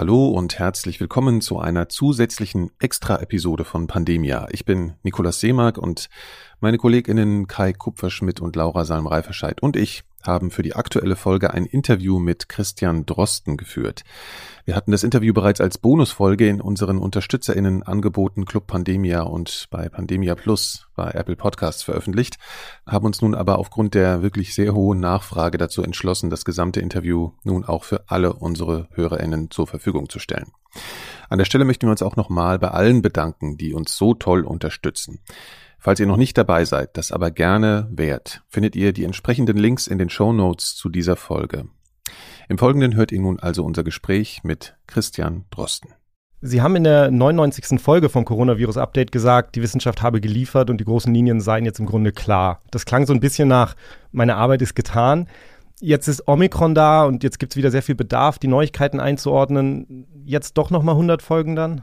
Hallo und herzlich willkommen zu einer zusätzlichen Extra-Episode von Pandemia. Ich bin Nikolaus Seemark und meine Kolleginnen Kai Kupferschmidt und Laura Salm-Reiferscheid und ich haben für die aktuelle Folge ein Interview mit Christian Drosten geführt. Wir hatten das Interview bereits als Bonusfolge in unseren UnterstützerInnen angeboten Club Pandemia und bei Pandemia Plus bei Apple Podcasts veröffentlicht, haben uns nun aber aufgrund der wirklich sehr hohen Nachfrage dazu entschlossen, das gesamte Interview nun auch für alle unsere HörerInnen zur Verfügung zu stellen. An der Stelle möchten wir uns auch nochmal bei allen bedanken, die uns so toll unterstützen. Falls ihr noch nicht dabei seid, das aber gerne wärt, findet ihr die entsprechenden Links in den Show Notes zu dieser Folge. Im Folgenden hört ihr nun also unser Gespräch mit Christian Drosten. Sie haben in der 99. Folge vom Coronavirus Update gesagt, die Wissenschaft habe geliefert und die großen Linien seien jetzt im Grunde klar. Das klang so ein bisschen nach, meine Arbeit ist getan. Jetzt ist Omikron da und jetzt gibt es wieder sehr viel Bedarf, die Neuigkeiten einzuordnen. Jetzt doch nochmal 100 Folgen dann?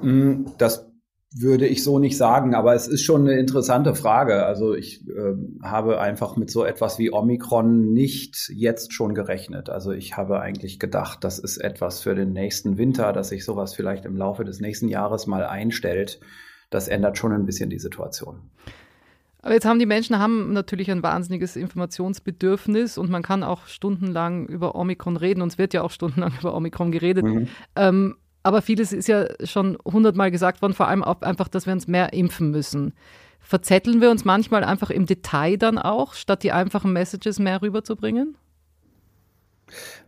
Mm, das würde ich so nicht sagen, aber es ist schon eine interessante Frage. Also ich äh, habe einfach mit so etwas wie Omikron nicht jetzt schon gerechnet. Also ich habe eigentlich gedacht, das ist etwas für den nächsten Winter, dass sich sowas vielleicht im Laufe des nächsten Jahres mal einstellt. Das ändert schon ein bisschen die Situation. Aber jetzt haben die Menschen haben natürlich ein wahnsinniges Informationsbedürfnis und man kann auch stundenlang über Omikron reden und es wird ja auch stundenlang über Omikron geredet. Mhm. Ähm, aber vieles ist ja schon hundertmal gesagt worden, vor allem auch einfach, dass wir uns mehr impfen müssen. Verzetteln wir uns manchmal einfach im Detail dann auch, statt die einfachen Messages mehr rüberzubringen?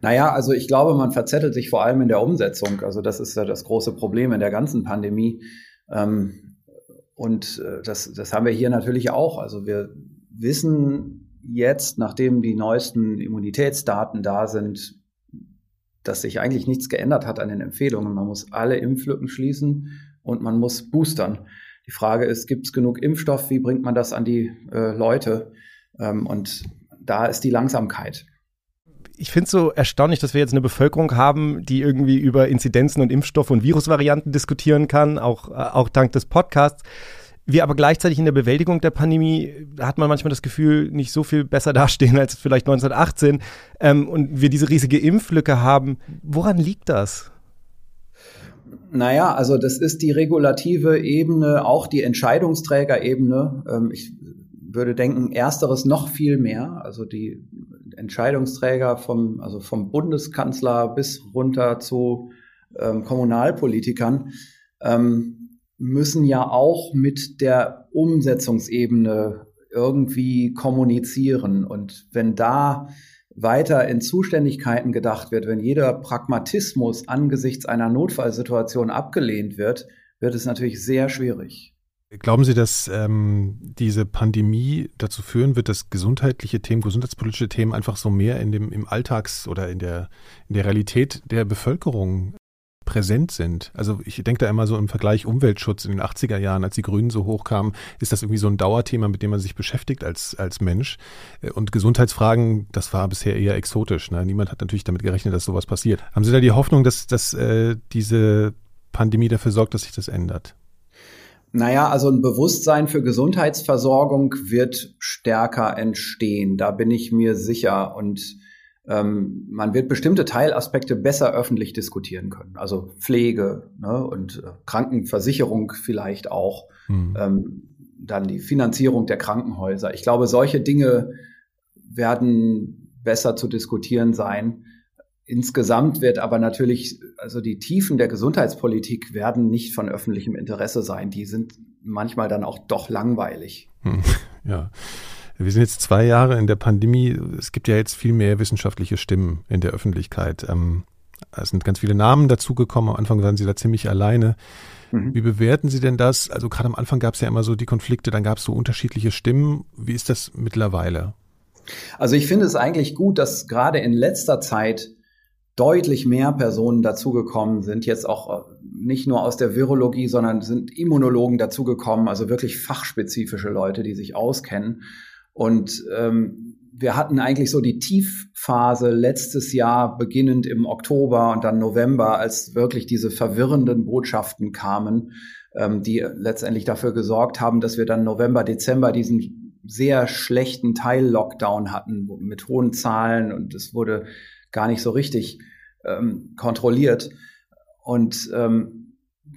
Naja, also ich glaube, man verzettelt sich vor allem in der Umsetzung. Also das ist ja das große Problem in der ganzen Pandemie. Ähm, und äh, das, das haben wir hier natürlich auch. Also wir wissen jetzt, nachdem die neuesten Immunitätsdaten da sind, dass sich eigentlich nichts geändert hat an den Empfehlungen. Man muss alle Impflücken schließen und man muss boostern. Die Frage ist, gibt es genug Impfstoff? Wie bringt man das an die äh, Leute? Ähm, und da ist die Langsamkeit. Ich finde es so erstaunlich, dass wir jetzt eine Bevölkerung haben, die irgendwie über Inzidenzen und Impfstoffe und Virusvarianten diskutieren kann, auch, äh, auch dank des Podcasts wir aber gleichzeitig in der Bewältigung der Pandemie hat man manchmal das Gefühl, nicht so viel besser dastehen als vielleicht 1918 ähm, und wir diese riesige Impflücke haben. Woran liegt das? Naja, also das ist die regulative Ebene, auch die Entscheidungsträgerebene. Ähm, ich würde denken, ersteres noch viel mehr. Also die Entscheidungsträger vom, also vom Bundeskanzler bis runter zu ähm, Kommunalpolitikern. Ähm, müssen ja auch mit der Umsetzungsebene irgendwie kommunizieren. Und wenn da weiter in Zuständigkeiten gedacht wird, wenn jeder Pragmatismus angesichts einer Notfallsituation abgelehnt wird, wird es natürlich sehr schwierig. Glauben Sie, dass ähm, diese Pandemie dazu führen wird, dass gesundheitliche Themen, gesundheitspolitische Themen einfach so mehr in dem im Alltags- oder in der in der Realität der Bevölkerung präsent sind. Also ich denke da immer so im Vergleich Umweltschutz in den 80er Jahren, als die Grünen so hochkamen, ist das irgendwie so ein Dauerthema, mit dem man sich beschäftigt als, als Mensch. Und Gesundheitsfragen, das war bisher eher exotisch. Ne? Niemand hat natürlich damit gerechnet, dass sowas passiert. Haben Sie da die Hoffnung, dass, dass äh, diese Pandemie dafür sorgt, dass sich das ändert? Naja, also ein Bewusstsein für Gesundheitsversorgung wird stärker entstehen. Da bin ich mir sicher. Und ähm, man wird bestimmte Teilaspekte besser öffentlich diskutieren können. Also Pflege ne, und äh, Krankenversicherung vielleicht auch. Mhm. Ähm, dann die Finanzierung der Krankenhäuser. Ich glaube, solche Dinge werden besser zu diskutieren sein. Insgesamt wird aber natürlich, also die Tiefen der Gesundheitspolitik werden nicht von öffentlichem Interesse sein. Die sind manchmal dann auch doch langweilig. Hm, ja. Wir sind jetzt zwei Jahre in der Pandemie. Es gibt ja jetzt viel mehr wissenschaftliche Stimmen in der Öffentlichkeit. Ähm, es sind ganz viele Namen dazugekommen. Am Anfang waren Sie da ziemlich alleine. Mhm. Wie bewerten Sie denn das? Also gerade am Anfang gab es ja immer so die Konflikte, dann gab es so unterschiedliche Stimmen. Wie ist das mittlerweile? Also ich finde es eigentlich gut, dass gerade in letzter Zeit deutlich mehr Personen dazugekommen sind, jetzt auch äh, nicht nur aus der Virologie, sondern sind Immunologen dazugekommen, also wirklich fachspezifische Leute, die sich auskennen. Und ähm, wir hatten eigentlich so die Tiefphase letztes Jahr, beginnend im Oktober und dann November, als wirklich diese verwirrenden Botschaften kamen, ähm, die letztendlich dafür gesorgt haben, dass wir dann November, Dezember diesen sehr schlechten Teil-Lockdown hatten mit hohen Zahlen und es wurde gar nicht so richtig ähm, kontrolliert. Und ähm,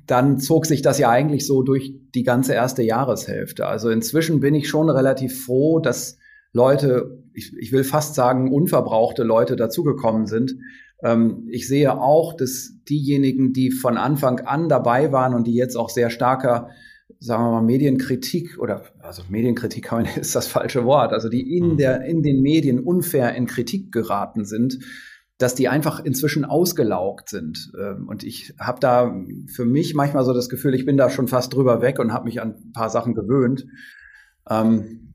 dann zog sich das ja eigentlich so durch die ganze erste Jahreshälfte. Also inzwischen bin ich schon relativ froh, dass Leute, ich, ich will fast sagen, unverbrauchte Leute dazugekommen sind. Ähm, ich sehe auch, dass diejenigen, die von Anfang an dabei waren und die jetzt auch sehr starker sagen wir mal, Medienkritik oder also Medienkritik ist das falsche Wort, also die in mhm. der in den Medien unfair in Kritik geraten sind, dass die einfach inzwischen ausgelaugt sind. Ähm, und ich habe da für mich manchmal so das Gefühl, ich bin da schon fast drüber weg und habe mich an ein paar Sachen gewöhnt. Ähm,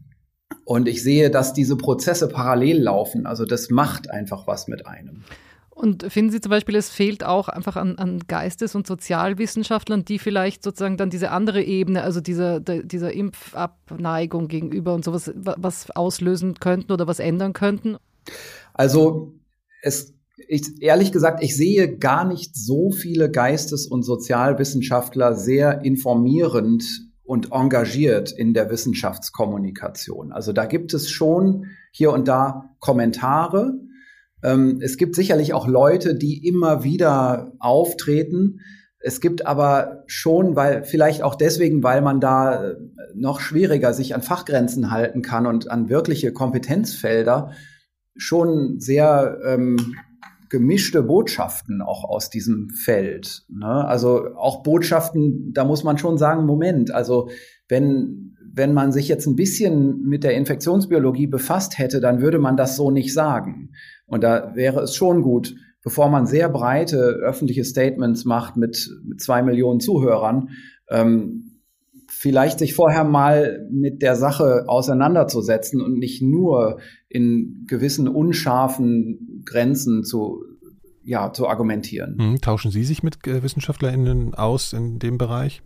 und ich sehe, dass diese Prozesse parallel laufen. Also das macht einfach was mit einem. Und finden Sie zum Beispiel, es fehlt auch einfach an, an Geistes- und Sozialwissenschaftlern, die vielleicht sozusagen dann diese andere Ebene, also dieser, dieser Impfabneigung gegenüber und sowas, was auslösen könnten oder was ändern könnten? Also es ich, ehrlich gesagt, ich sehe gar nicht so viele Geistes- und Sozialwissenschaftler sehr informierend und engagiert in der Wissenschaftskommunikation. Also da gibt es schon hier und da Kommentare, ähm, es gibt sicherlich auch Leute, die immer wieder auftreten. Es gibt aber schon, weil vielleicht auch deswegen, weil man da äh, noch schwieriger sich an Fachgrenzen halten kann und an wirkliche Kompetenzfelder, schon sehr ähm, gemischte Botschaften auch aus diesem Feld. Ne? Also auch Botschaften, da muss man schon sagen, Moment, also wenn, wenn man sich jetzt ein bisschen mit der Infektionsbiologie befasst hätte, dann würde man das so nicht sagen. Und da wäre es schon gut, bevor man sehr breite öffentliche Statements macht mit, mit zwei Millionen Zuhörern, ähm, vielleicht sich vorher mal mit der Sache auseinanderzusetzen und nicht nur in gewissen unscharfen Grenzen zu, ja, zu argumentieren. Hm, tauschen Sie sich mit äh, WissenschaftlerInnen aus in dem Bereich?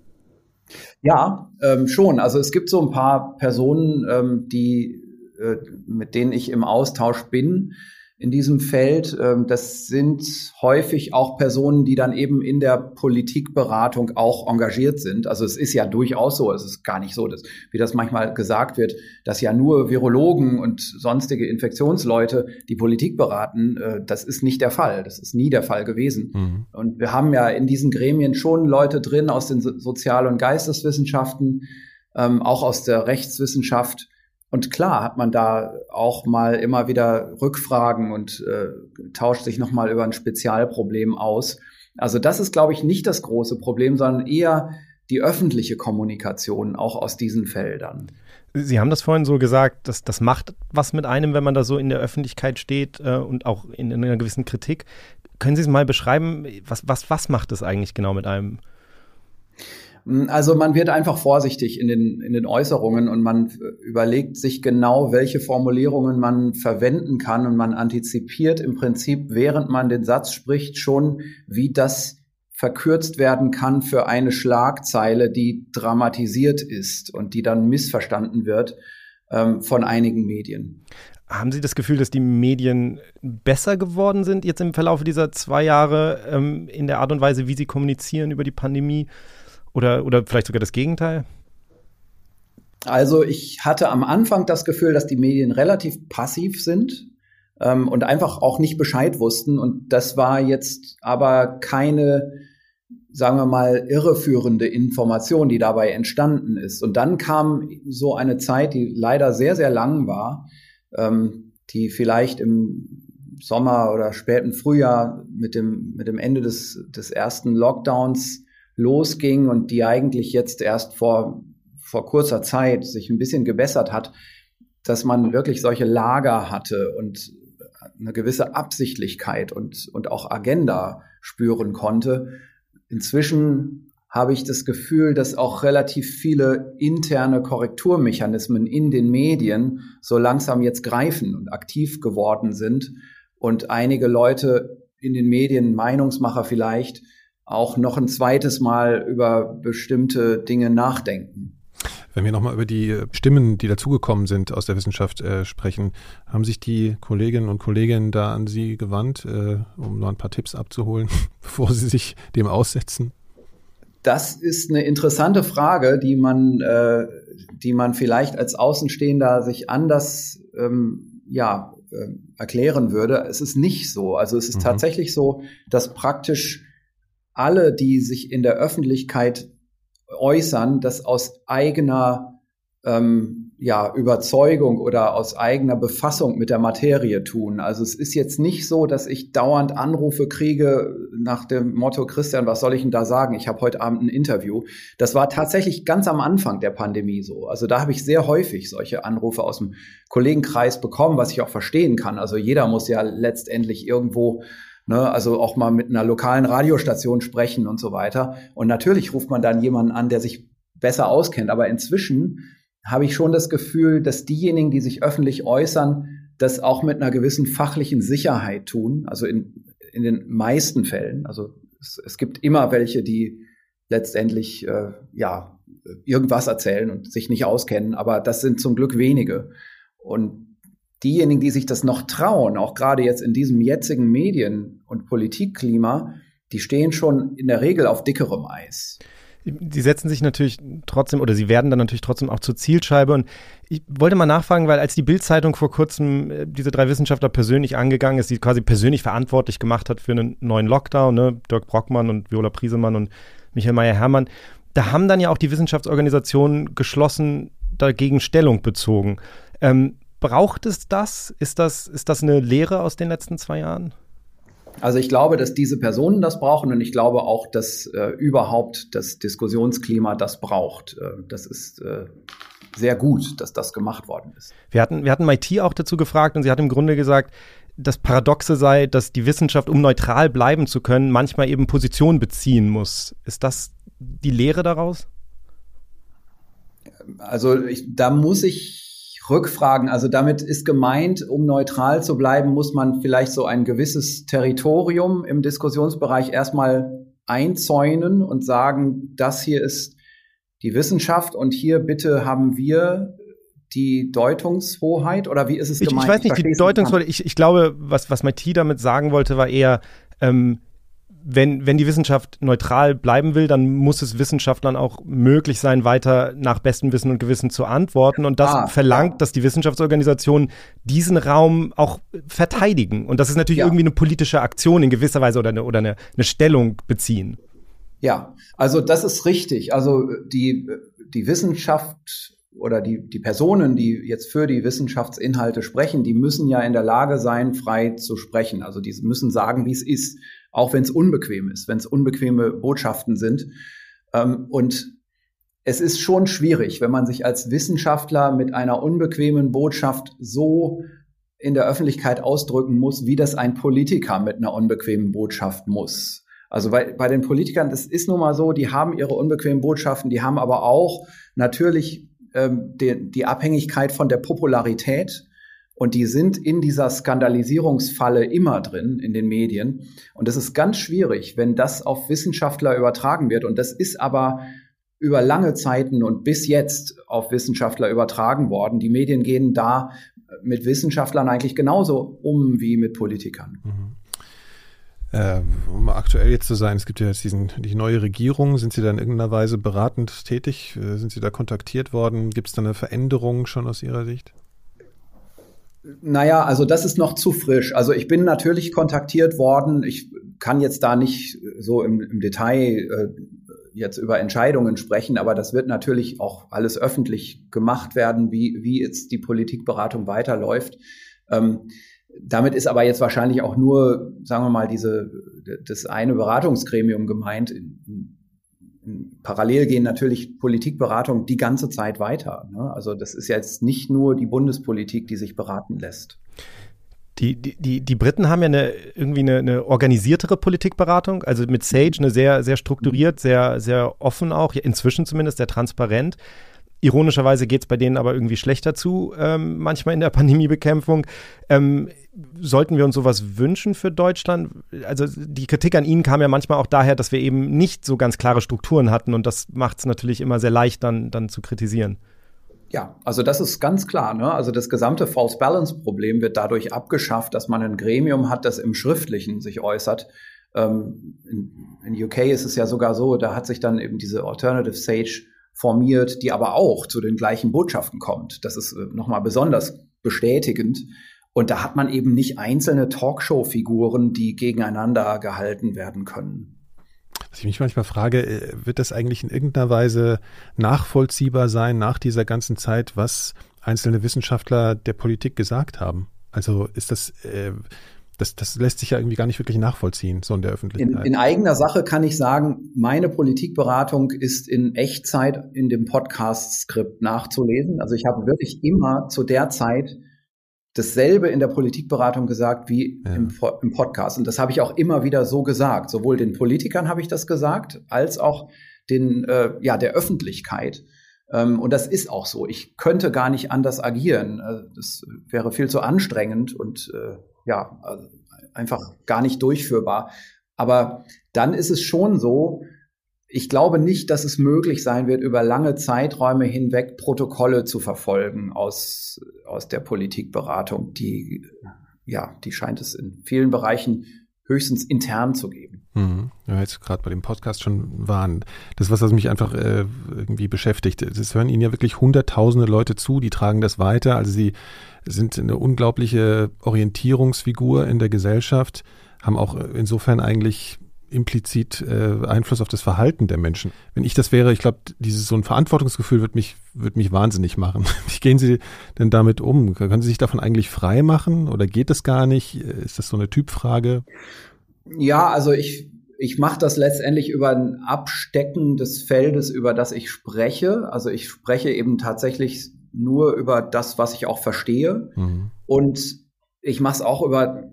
Ja, ähm, schon. Also es gibt so ein paar Personen, ähm, die, äh, mit denen ich im Austausch bin, in diesem Feld. Ähm, das sind häufig auch Personen, die dann eben in der Politikberatung auch engagiert sind. Also es ist ja durchaus so, es ist gar nicht so, dass, wie das manchmal gesagt wird, dass ja nur Virologen und sonstige Infektionsleute die Politik beraten. Äh, das ist nicht der Fall. Das ist nie der Fall gewesen. Mhm. Und wir haben ja in diesen Gremien schon Leute drin aus den Sozial- und Geisteswissenschaften, ähm, auch aus der Rechtswissenschaft, und klar hat man da auch mal immer wieder Rückfragen und äh, tauscht sich nochmal über ein Spezialproblem aus. Also das ist, glaube ich, nicht das große Problem, sondern eher die öffentliche Kommunikation auch aus diesen Feldern. Sie haben das vorhin so gesagt, dass das macht was mit einem, wenn man da so in der Öffentlichkeit steht äh, und auch in, in, einer gewissen Kritik. Können Sie es mal beschreiben, was, was, was macht es eigentlich genau mit einem? Hm, also man wird einfach vorsichtig in den, in den Äußerungen und man überlegt sich genau, welche Formulierungen man verwenden kann und man antizipiert im Prinzip, während man den Satz spricht, schon, wie das verkürzt werden kann für eine Schlagzeile, die dramatisiert ist und die dann missverstanden wird ähm, von einigen Medien. Haben Sie das Gefühl, dass die Medien besser geworden sind jetzt im Verlauf dieser zwei Jahre ähm, in der Art und Weise, wie sie kommunizieren über die Pandemie? Oder, oder vielleicht sogar das Gegenteil? Also ich hatte am Anfang das Gefühl, dass die Medien relativ passiv sind ähm, und einfach auch nicht Bescheid wussten. Und das war jetzt aber keine, sagen wir mal, irreführende Information, die dabei entstanden ist. Und dann kam so eine Zeit, die leider sehr, sehr lang war, ähm, die vielleicht im Sommer oder späten Frühjahr mit dem, mit dem Ende des, des ersten Lockdowns losging und die eigentlich jetzt erst vor, vor kurzer Zeit sich ein bisschen gebessert hat, dass man wirklich solche Lager hatte und eine gewisse Absichtlichkeit und, und auch Agenda spüren konnte. Inzwischen habe ich das Gefühl, dass auch relativ viele interne Korrekturmechanismen in den Medien so langsam jetzt greifen und aktiv geworden sind und einige Leute in den Medien, Meinungsmacher vielleicht, auch noch ein zweites Mal über bestimmte Dinge nachdenken. Wenn wir nochmal über die Stimmen, die dazugekommen sind aus der Wissenschaft äh, sprechen, haben sich die Kolleginnen und Kollegen da an Sie gewandt, äh, um noch ein paar Tipps abzuholen, bevor Sie sich dem aussetzen? Das ist eine interessante Frage, die man, äh, die man vielleicht als Außenstehender sich anders ähm, ja, äh, erklären würde. Es ist nicht so. Also es ist mhm. tatsächlich so, dass praktisch alle, die sich in der Öffentlichkeit äußern, das aus eigener ähm, ja, Überzeugung oder aus eigener Befassung mit der Materie tun. Also es ist jetzt nicht so, dass ich dauernd Anrufe kriege nach dem Motto, Christian, was soll ich denn da sagen? Ich habe heute Abend ein Interview. Das war tatsächlich ganz am Anfang der Pandemie so. Also da habe ich sehr häufig solche Anrufe aus dem Kollegenkreis bekommen, was ich auch verstehen kann. Also jeder muss ja letztendlich irgendwo Ne, also auch mal mit einer lokalen Radiostation sprechen und so weiter. Und natürlich ruft man dann jemanden an, der sich besser auskennt. Aber inzwischen habe ich schon das Gefühl, dass diejenigen, die sich öffentlich äußern, das auch mit einer gewissen fachlichen Sicherheit tun. Also in, in den meisten Fällen. Also es, es gibt immer welche, die letztendlich äh, ja irgendwas erzählen und sich nicht auskennen, aber das sind zum Glück wenige. Und diejenigen, die sich das noch trauen, auch gerade jetzt in diesem jetzigen Medien- und Politikklima, die stehen schon in der Regel auf dickerem Eis sie setzen sich natürlich trotzdem oder sie werden dann natürlich trotzdem auch zur Zielscheibe. Und ich wollte mal nachfragen, weil als die Bild-Zeitung vor kurzem äh, diese drei Wissenschaftler persönlich angegangen ist, die quasi persönlich verantwortlich gemacht hat für einen neuen Lockdown, ne? Dirk Brockmann und Viola Priesemann und Michael Meyer-Hermann, da haben dann ja auch die Wissenschaftsorganisationen geschlossen dagegen Stellung bezogen. Ähm, braucht es das? Ist das, ist das eine Lehre aus den letzten zwei Jahren? Also ich glaube, dass diese Personen das brauchen und ich glaube auch, dass äh, überhaupt das Diskussionsklima das braucht. Äh, das ist äh, sehr gut, dass das gemacht worden ist. Wir hatten, wir hatten MIT auch dazu gefragt und sie hat im Grunde gesagt, das Paradoxe sei, dass die Wissenschaft, um neutral bleiben zu können, manchmal eben Position beziehen muss. Ist das die Lehre daraus? Also ich, da muss ich Rückfragen. Also damit ist gemeint, um neutral zu bleiben, muss man vielleicht so ein gewisses Territorium im Diskussionsbereich erstmal einzäunen und sagen, das hier ist die Wissenschaft und hier bitte haben wir die Deutungshoheit oder wie ist es gemeint? Ich, ich weiß nicht, die Deutungshoheit, ich, ich glaube, was, was Mati damit sagen wollte, war eher, ähm, wenn, wenn die Wissenschaft neutral bleiben will, dann muss es Wissenschaftlern auch möglich sein, weiter nach bestem Wissen und Gewissen zu antworten. Und das ah, verlangt, ja. dass die Wissenschaftsorganisationen diesen Raum auch verteidigen. Und das ist natürlich ja. irgendwie eine politische Aktion in gewisser Weise oder eine, oder eine, eine Stellung beziehen. Ja, also das ist richtig. Also die, die Wissenschaft oder die, die Personen, die jetzt für die Wissenschaftsinhalte sprechen, die müssen ja in der Lage sein, frei zu sprechen. Also die müssen sagen, wie es ist auch wenn es unbequem ist, wenn es unbequeme Botschaften sind. Ähm, und es ist schon schwierig, wenn man sich als Wissenschaftler mit einer unbequemen Botschaft so in der Öffentlichkeit ausdrücken muss, wie das ein Politiker mit einer unbequemen Botschaft muss. Also bei, bei den Politikern, das ist nun mal so, die haben ihre unbequemen Botschaften, die haben aber auch natürlich ähm, die, die Abhängigkeit von der Popularität und die sind in dieser Skandalisierungsfalle immer drin in den Medien. Und das ist ganz schwierig, wenn das auf Wissenschaftler übertragen wird. Und das ist aber über lange Zeiten und bis jetzt auf Wissenschaftler übertragen worden. Die Medien gehen da mit Wissenschaftlern eigentlich genauso um wie mit Politikern. Mhm. Äh, um aktuell jetzt zu sein, es gibt ja jetzt diesen, die neue Regierung. Sind Sie da in irgendeiner Weise beratend tätig? Äh, sind Sie da kontaktiert worden? Gibt es da eine Veränderung schon aus Ihrer Sicht? Naja, also das ist noch zu frisch. Also ich bin natürlich kontaktiert worden. Ich kann jetzt da nicht so im, im Detail äh, jetzt über Entscheidungen sprechen, aber das wird natürlich auch alles öffentlich gemacht werden, wie, wie jetzt die Politikberatung weiterläuft. Ähm, damit ist aber jetzt wahrscheinlich auch nur, sagen wir mal, diese, das eine Beratungsgremium gemeint parallel gehen natürlich Politikberatungen die ganze Zeit weiter. Ne? Also das ist jetzt nicht nur die Bundespolitik, die sich beraten lässt. Die, die, die Briten haben ja eine, irgendwie eine, eine organisiertere Politikberatung, also mit Sage eine sehr, sehr strukturiert, sehr, sehr offen auch, inzwischen zumindest sehr transparent. Ironischerweise geht es bei denen aber irgendwie schlechter zu, ähm, manchmal in der Pandemiebekämpfung. Ähm, sollten wir uns sowas wünschen für Deutschland? Also die Kritik an ihnen kam ja manchmal auch daher, dass wir eben nicht so ganz klare Strukturen hatten und das macht es natürlich immer sehr leicht, dann, dann zu kritisieren. Ja, also das ist ganz klar. Ne? Also das gesamte False Balance Problem wird dadurch abgeschafft, dass man ein Gremium hat, das im Schriftlichen sich äußert. Ähm, in, in UK ist es ja sogar so, da hat sich dann eben diese Alternative Sage formiert, die aber auch zu den gleichen Botschaften kommt. Das ist äh, nochmal besonders bestätigend. Und da hat man eben nicht einzelne Talkshow-Figuren, die gegeneinander gehalten werden können. Was ich mich manchmal frage, äh, wird das eigentlich in irgendeiner Weise nachvollziehbar sein nach dieser ganzen Zeit, was einzelne Wissenschaftler der Politik gesagt haben? Also ist das, äh, das, das lässt sich ja irgendwie gar nicht wirklich nachvollziehen, so in der Öffentlichkeit. In, in eigener Sache kann ich sagen, meine Politikberatung ist in Echtzeit in dem Podcast-Skript nachzulesen. Also ich habe wirklich immer zu der Zeit dasselbe in der Politikberatung gesagt wie ja. im, im, Podcast. Und das habe ich auch immer wieder so gesagt. Sowohl den Politikern habe ich das gesagt, als auch den, äh, ja, der Öffentlichkeit. Ähm, und das ist auch so. Ich könnte gar nicht anders agieren. Äh, das wäre viel zu anstrengend und äh, ja, einfach gar nicht durchführbar. Aber dann ist es schon so, ich glaube nicht, dass es möglich sein wird, über lange Zeiträume hinweg Protokolle zu verfolgen aus, aus der Politikberatung. Die, ja, die scheint es in vielen Bereichen höchstens intern zu geben. Mhm. Ja, jetzt gerade bei dem Podcast schon waren. Das was, was mich einfach äh, irgendwie beschäftigt. Es hören Ihnen ja wirklich hunderttausende Leute zu, die tragen das weiter. Also Sie sind eine unglaubliche Orientierungsfigur in der Gesellschaft, haben auch insofern eigentlich implizit äh, Einfluss auf das Verhalten der Menschen. Wenn ich das wäre, ich glaube, dieses so ein Verantwortungsgefühl wird mich wird mich wahnsinnig machen. Wie gehen Sie denn damit um? Können Sie sich davon eigentlich frei machen oder geht das gar nicht? Ist das so eine Typfrage? Ja, also ich ich mache das letztendlich über ein Abstecken des Feldes, über das ich spreche. Also ich spreche eben tatsächlich nur über das, was ich auch verstehe. Mhm. Und ich mache es auch über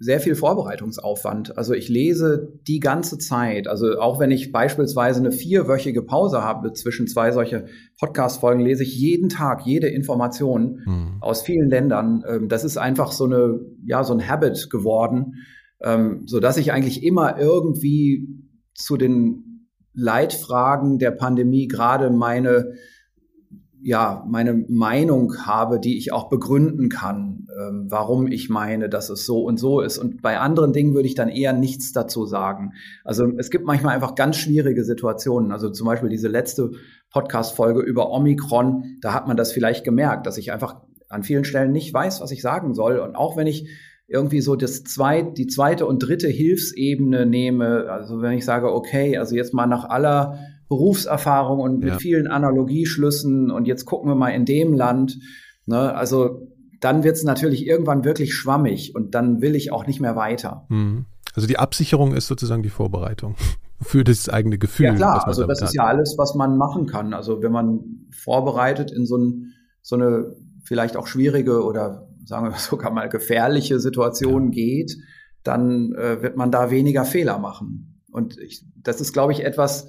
sehr viel Vorbereitungsaufwand. Also ich lese die ganze Zeit. Also auch wenn ich beispielsweise eine vierwöchige Pause habe zwischen zwei solche Podcast-Folgen, lese ich jeden Tag jede Information mhm. aus vielen Ländern. Ähm, das ist einfach so eine, ja, so ein Habit geworden, ähm, so dass ich eigentlich immer irgendwie zu den Leitfragen der Pandemie gerade meine ja, meine Meinung habe, die ich auch begründen kann, ähm, warum ich meine, dass es so und so ist. Und bei anderen Dingen würde ich dann eher nichts dazu sagen. Also es gibt manchmal einfach ganz schwierige Situationen. Also zum Beispiel diese letzte Podcast-Folge über Omikron, da hat man das vielleicht gemerkt, dass ich einfach an vielen Stellen nicht weiß, was ich sagen soll. Und auch wenn ich irgendwie so das zweit, die zweite und dritte Hilfsebene nehme, also wenn ich sage, okay, also jetzt mal nach aller Berufserfahrung und mit ja. vielen Analogieschlüssen und jetzt gucken wir mal in dem Land. Ne? Also dann wird es natürlich irgendwann wirklich schwammig und dann will ich auch nicht mehr weiter. Mhm. Also die Absicherung ist sozusagen die Vorbereitung für das eigene Gefühl. Ja klar, also das ist hat. ja alles, was man machen kann. Also wenn man vorbereitet in so, ein, so eine vielleicht auch schwierige oder sagen wir sogar mal gefährliche Situation ja. geht, dann äh, wird man da weniger Fehler machen. Und ich, das ist, glaube ich, etwas,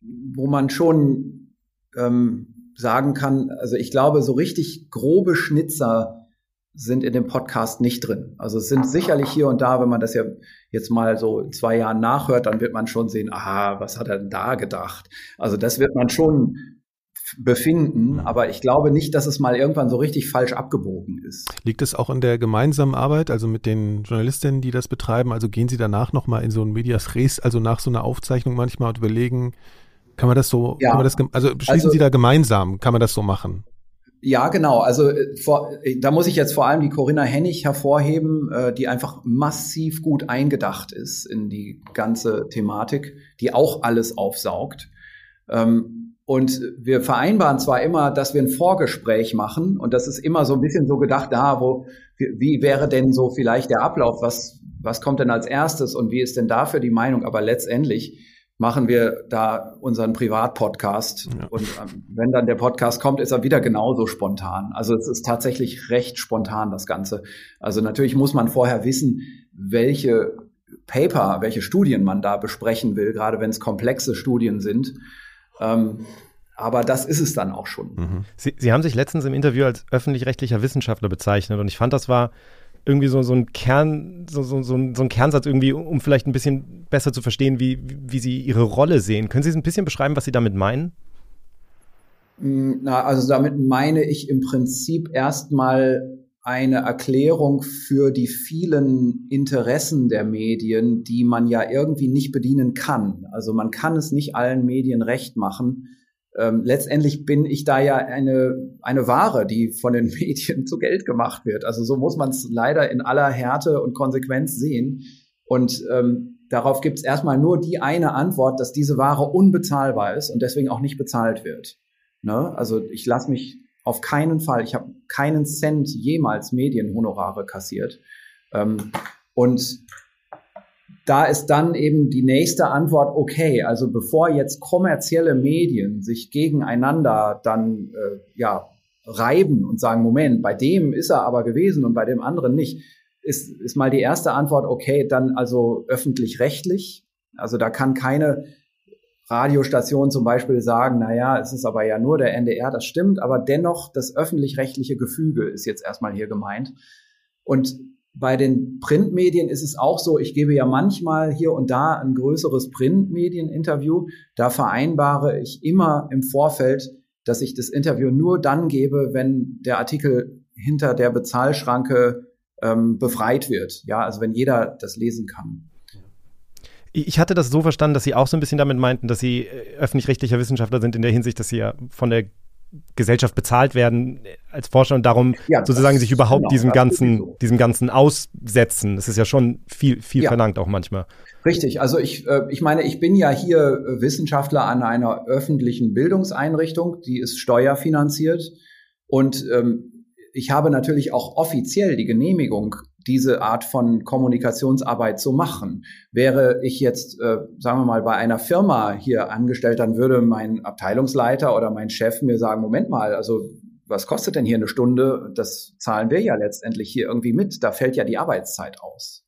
wo man schon ähm, sagen kann, also ich glaube, so richtig grobe Schnitzer sind in dem Podcast nicht drin. Also es sind sicherlich hier und da, wenn man das ja jetzt mal so in zwei Jahren nachhört, dann wird man schon sehen, aha, was hat er denn da gedacht? Also das wird man schon befinden, aber ich glaube nicht, dass es mal irgendwann so richtig falsch abgebogen ist. Liegt es auch in der gemeinsamen Arbeit, also mit den Journalistinnen, die das betreiben? Also gehen Sie danach nochmal in so ein Medias Res, also nach so einer Aufzeichnung manchmal und überlegen, kann man das so, ja. kann man das, also schließen also, Sie da gemeinsam, kann man das so machen? Ja, genau. Also äh, vor, äh, da muss ich jetzt vor allem die Corinna Hennig hervorheben, äh, die einfach massiv gut eingedacht ist in die ganze Thematik, die auch alles aufsaugt. Ähm, und wir vereinbaren zwar immer, dass wir ein Vorgespräch machen, und das ist immer so ein bisschen so gedacht, da, ah, wo, wie wäre denn so vielleicht der Ablauf, was, was kommt denn als erstes und wie ist denn dafür die Meinung? Aber letztendlich machen wir da unseren Privatpodcast. Ja. Und ähm, wenn dann der Podcast kommt, ist er wieder genauso spontan. Also es ist tatsächlich recht spontan, das Ganze. Also natürlich muss man vorher wissen, welche Paper, welche Studien man da besprechen will, gerade wenn es komplexe Studien sind. Ähm, aber das ist es dann auch schon. Mhm. Sie, Sie haben sich letztens im Interview als öffentlich-rechtlicher Wissenschaftler bezeichnet und ich fand, das war irgendwie so, so ein Kern, so, so, so, ein, so ein Kernsatz irgendwie, um vielleicht ein bisschen besser zu verstehen, wie, wie Sie Ihre Rolle sehen. Können Sie es ein bisschen beschreiben, was Sie damit meinen? Mm, na, also damit meine ich im Prinzip erstmal eine Erklärung für die vielen Interessen der Medien, die man ja irgendwie nicht bedienen kann. Also man kann es nicht allen Medien recht machen, ähm, letztendlich bin ich da ja eine, eine Ware, die von den Medien zu Geld gemacht wird. Also so muss man es leider in aller Härte und Konsequenz sehen. Und ähm, darauf gibt es erstmal nur die eine Antwort, dass diese Ware unbezahlbar ist und deswegen auch nicht bezahlt wird. Ne? Also ich lasse mich auf keinen Fall, ich habe keinen Cent jemals Medienhonorare kassiert. Ähm, und da ist dann eben die nächste Antwort, okay, also bevor jetzt kommerzielle Medien sich gegeneinander dann äh, ja reiben und sagen, Moment, bei dem ist er aber gewesen und bei dem anderen nicht, ist, ist mal die erste Antwort, okay, dann also öffentlich-rechtlich. Also da kann keine Radiostation zum Beispiel sagen, na ja, es ist aber ja nur der NDR, das stimmt, aber dennoch das öffentlich-rechtliche Gefüge ist jetzt erstmal hier gemeint. Und bei den Printmedien ist es auch so, ich gebe ja manchmal hier und da ein größeres Printmedieninterview. Da vereinbare ich immer im Vorfeld, dass ich das Interview nur dann gebe, wenn der Artikel hinter der Bezahlschranke ähm, befreit wird. Ja, also wenn jeder das lesen kann. Ich hatte das so verstanden, dass Sie auch so ein bisschen damit meinten, dass Sie äh, öffentlich-rechtlicher Wissenschaftler sind in der Hinsicht, dass Sie ja von der Gesellschaft bezahlt werden als Forscher und darum ja, sozusagen sich überhaupt genau, diesem ganzen, so. diesem ganzen aussetzen. Das ist ja schon viel, viel ja. verlangt auch manchmal. Richtig. Also ich, äh, ich meine, ich bin ja hier äh, Wissenschaftler an einer öffentlichen Bildungseinrichtung, die ist steuerfinanziert und ähm, ich habe natürlich auch offiziell die Genehmigung, diese Art von Kommunikationsarbeit zu machen. Wäre ich jetzt, äh, sagen wir mal, bei einer Firma hier angestellt, dann würde mein Abteilungsleiter oder mein Chef mir sagen, Moment mal, also was kostet denn hier eine Stunde? Das zahlen wir ja letztendlich hier irgendwie mit. Da fällt ja die Arbeitszeit aus.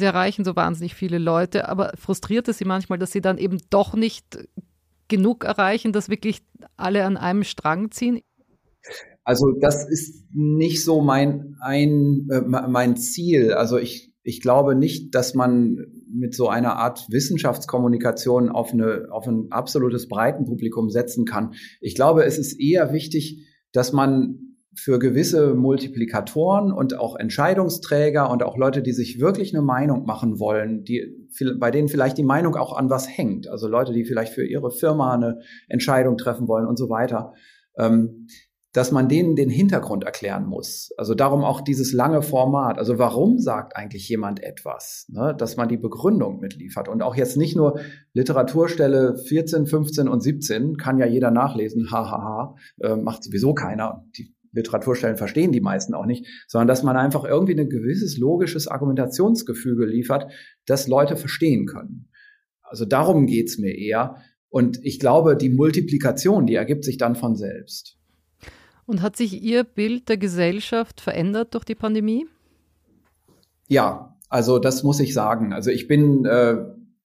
Sie erreichen so wahnsinnig viele Leute, aber frustriert es Sie manchmal, dass Sie dann eben doch nicht genug erreichen, dass wirklich alle an einem Strang ziehen? Also das ist nicht so mein ein äh, mein Ziel. Also ich ich glaube nicht, dass man mit so einer Art Wissenschaftskommunikation auf eine auf ein absolutes Breitenpublikum setzen kann. Ich glaube, es ist eher wichtig, dass man für gewisse Multiplikatoren und auch Entscheidungsträger und auch Leute, die sich wirklich eine Meinung machen wollen, die, bei denen vielleicht die Meinung auch an was hängt, also Leute, die vielleicht für ihre Firma eine Entscheidung treffen wollen und so weiter, ähm, dass man denen den Hintergrund erklären muss. Also darum auch dieses lange Format. Also warum sagt eigentlich jemand etwas? Ne? Dass man die Begründung mitliefert. Und auch jetzt nicht nur Literaturstelle 14, 15 und 17, kann ja jeder nachlesen, hahaha, äh, macht sowieso keiner. Die Literaturstellen verstehen die meisten auch nicht, sondern dass man einfach irgendwie ein gewisses logisches Argumentationsgefüge liefert, das Leute verstehen können. Also darum geht's mir eher. Und ich glaube, die Multiplikation, die ergibt sich dann von selbst. Und hat sich Ihr Bild der Gesellschaft verändert durch die Pandemie? Ja, also das muss ich sagen. Also ich bin, äh,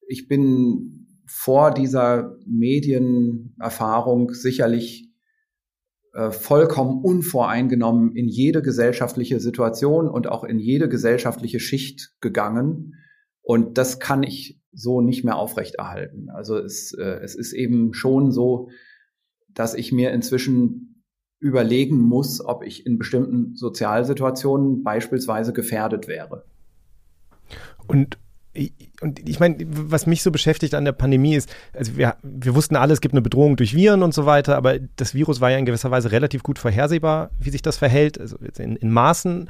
ich bin vor dieser Medienerfahrung sicherlich äh, vollkommen unvoreingenommen in jede gesellschaftliche Situation und auch in jede gesellschaftliche Schicht gegangen. Und das kann ich so nicht mehr aufrechterhalten. Also es, äh, es ist eben schon so, dass ich mir inzwischen überlegen muss, ob ich in bestimmten Sozialsituationen beispielsweise gefährdet wäre. Und und ich meine, was mich so beschäftigt an der Pandemie ist, also wir, wir wussten alle, es gibt eine Bedrohung durch Viren und so weiter, aber das Virus war ja in gewisser Weise relativ gut vorhersehbar, wie sich das verhält, also in, in Maßen.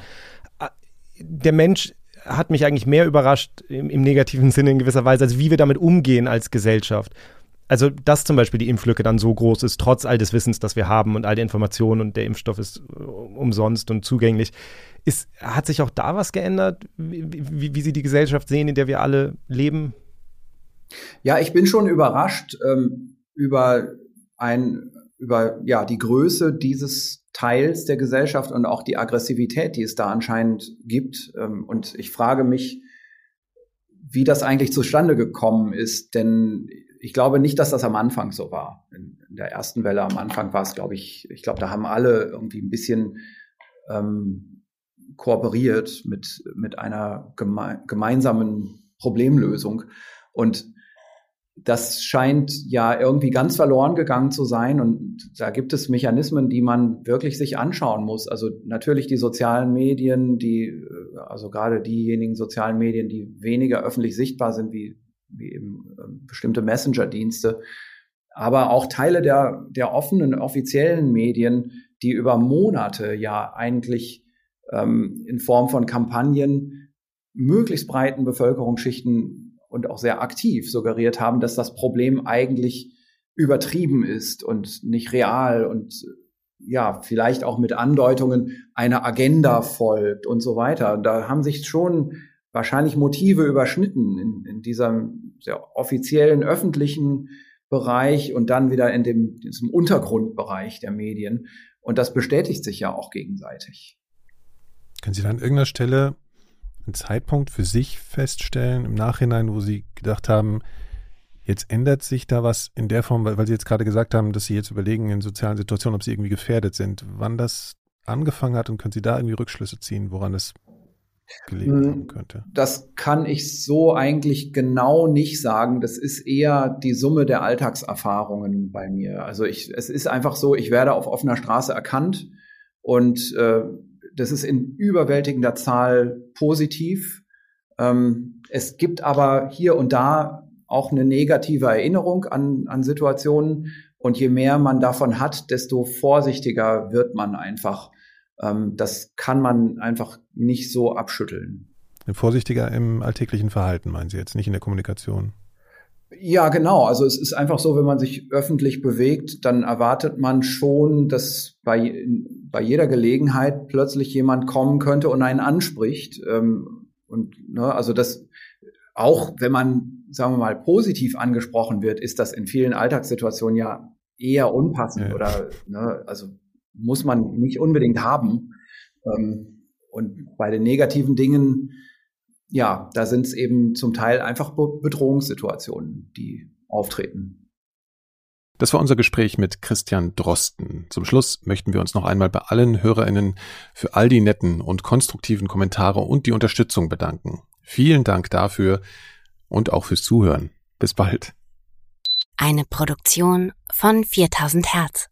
Der Mensch hat mich eigentlich mehr überrascht im, im negativen Sinne in gewisser Weise, als wie wir damit umgehen als Gesellschaft also dass zum Beispiel die Impflücke dann so groß ist, trotz all des Wissens, das wir haben und all der Informationen und der Impfstoff ist äh, umsonst und zugänglich. Ist, hat sich auch da was geändert, wie, wie, wie Sie die Gesellschaft sehen, in der wir alle leben? Ja, ich bin schon überrascht ähm, über ein, über ja die Größe dieses Teils der Gesellschaft und auch die Aggressivität, die es da anscheinend gibt. Ähm, und ich frage mich, wie das eigentlich zustande gekommen ist, denn ich glaube nicht, dass das am Anfang so war. In, in der ersten Welle am Anfang war es, glaube ich, ich glaube, da haben alle irgendwie ein bisschen ähm, kooperiert mit, mit einer geme gemeinsamen Problemlösung. Und das scheint ja irgendwie ganz verloren gegangen zu sein. Und da gibt es Mechanismen, die man wirklich sich anschauen muss. Also natürlich die sozialen Medien, die, äh, also gerade diejenigen sozialen Medien, die weniger öffentlich sichtbar sind, wie wie eben ähm, bestimmte Messenger-Dienste. aber auch Teile der, der offenen offiziellen Medien, die über Monate ja eigentlich ähm, in Form von Kampagnen möglichst breiten Bevölkerungsschichten und auch sehr aktiv suggeriert haben, dass das Problem eigentlich übertrieben ist und nicht real und ja, vielleicht auch mit Andeutungen einer Agenda folgt und so weiter. Da haben sich schon wahrscheinlich Motive überschnitten in, in diesem sehr offiziellen öffentlichen Bereich und dann wieder in dem, diesem Untergrundbereich der Medien. Und das bestätigt sich ja auch gegenseitig. Können Sie da an irgendeiner Stelle einen Zeitpunkt für sich feststellen im Nachhinein, wo Sie gedacht haben, jetzt ändert sich da was in der Form, weil, weil Sie jetzt gerade gesagt haben, dass Sie jetzt überlegen in sozialen Situationen, ob Sie irgendwie gefährdet sind, wann das angefangen hat und können Sie da irgendwie Rückschlüsse ziehen, woran es gelegen hm, haben könnte? Das kann ich so eigentlich genau nicht sagen. Das ist eher die Summe der Alltagserfahrungen bei mir. Also ich, es ist einfach so, ich werde auf offener Straße erkannt und äh, das ist in überwältigender Zahl positiv. Ähm, es gibt aber hier und da auch eine negative Erinnerung an, an Situationen. Und je mehr man davon hat, desto vorsichtiger wird man einfach. Ähm, das kann man einfach nicht so abschütteln. Vorsichtiger im alltäglichen Verhalten, meinen Sie jetzt, nicht in der Kommunikation? Ja, genau. Also es ist einfach so, wenn man sich öffentlich bewegt, dann erwartet man schon, dass bei, bei jeder Gelegenheit plötzlich jemand kommen könnte und einen anspricht. Ähm, und ne, also das auch, wenn man, sagen wir mal, positiv angesprochen wird, ist das in vielen Alltagssituationen ja eher unpassend ja. oder ne, also muss man nicht unbedingt haben. Ähm, und bei den negativen Dingen ja, da sind es eben zum Teil einfach Bedrohungssituationen, die auftreten. Das war unser Gespräch mit Christian Drosten. Zum Schluss möchten wir uns noch einmal bei allen HörerInnen für all die netten und konstruktiven Kommentare und die Unterstützung bedanken. Vielen Dank dafür und auch fürs Zuhören. Bis bald. Eine Produktion von 4000 Hertz.